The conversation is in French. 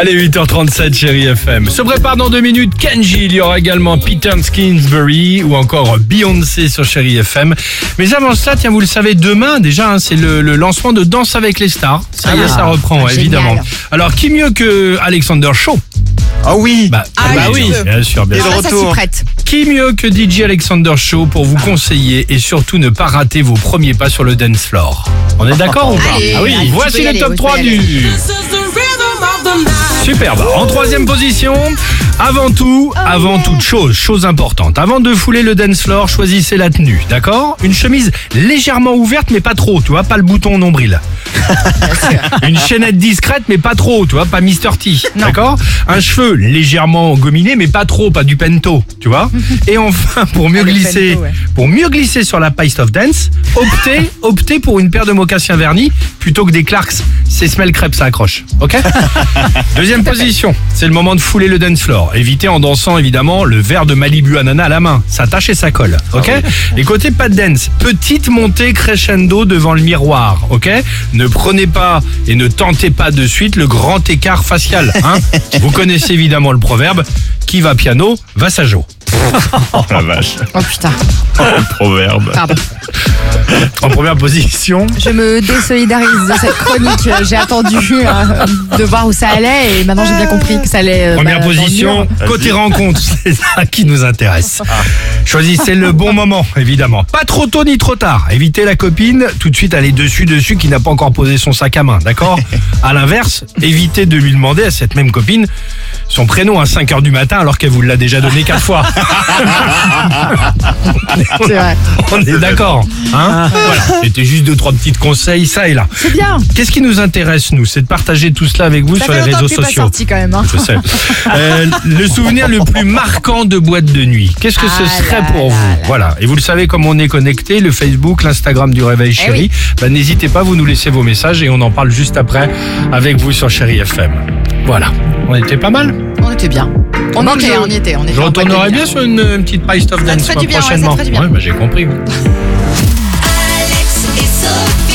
Allez, 8h37, chérie FM. Se prépare dans deux minutes Kenji. Il y aura également Peter Skinsbury ou encore Beyoncé sur chérie FM. Mais avant ça, tiens, vous le savez, demain déjà, hein, c'est le, le lancement de Danse avec les stars. Ça y est, Ah, ça reprend, ouais, évidemment. Alors, qui mieux que Alexander Shaw? Ah oui Bah, Ah, bah oui, bien sûr, bien Et sûr. le Ah, ça prête. Qui mieux que DJ Alexander Shaw pour vous conseiller et surtout ne pas rater vos premiers pas sur le dance floor? On est d'accord ou pas? Allez, Ah oui, allez, voici le aller, top oui, 3 tu peux y du... Superbe. En troisième position, avant tout, avant toute chose, chose importante, avant de fouler le dance floor, choisissez la tenue, d'accord? Une chemise légèrement ouverte, mais pas trop, tu vois, pas le bouton au nombril. Une chaînette discrète, mais pas trop, tu vois, pas Mr. T, d'accord? Un cheveu légèrement gominé, mais pas trop, pas du pento, tu vois? Et enfin, pour mieux Ah, le glisser, pento, ouais. pour mieux glisser sur la piste of dance, optez, optez pour une paire de mocassins vernis plutôt que des Clarks. C'est smell crêpe, ça accroche, ok Deuxième position, c'est le moment de fouler le dance floor. Évitez en dansant évidemment le verre de Malibu ananas à la main. Ça tâche et ça colle, ok Et côté pas de dance, petite montée crescendo devant le miroir, ok Ne prenez pas et ne tentez pas de suite le grand écart facial. Hein Vous connaissez évidemment le proverbe qui va piano va sajo. Oh la vache. Oh putain, Le proverbe. pardon. En première position, Je me désolidarise de cette chronique. J'ai attendu euh, de voir où ça allait et maintenant j'ai bien compris que ça allait. euh, Première bah, position, côté rencontre, c'est ça qui nous intéresse. Choisissez le bon moment, évidemment. Pas trop tôt ni trop tard. Évitez la copine, tout de suite aller dessus, dessus, qui n'a pas encore posé son sac à main, d'accord À l'inverse, évitez de lui demander à cette même copine son prénom à 5 heures du matin alors qu'elle vous l'a déjà donné quatre fois. C'est vrai. On est d'accord, hein Voilà, c'était juste deux, trois petits conseils, ça et là. C'est bien. Qu'est-ce qui nous intéresse, nous C'est de partager tout cela avec vous Ça sur les réseaux t'es pas sociaux. sorti quand même. hein. Je sais. Euh, le souvenir le plus marquant de boîte de nuit. Qu'est-ce que ce Ah serait là pour là vous là. Voilà. Et vous le savez, comme on est connecté, le Facebook, l'Instagram du Réveil Eh Chéri, oui. bah, n'hésitez pas, vous nous laissez vos messages et on en parle juste après avec vous sur Chéri FM. Voilà. On était pas mal On était bien. On, était, on y était, on était. Je retournerai bien sur une, euh, petite pie stuff dance euh, prochainement. Ouais, ouais j'ai compris. Alex et Sophie.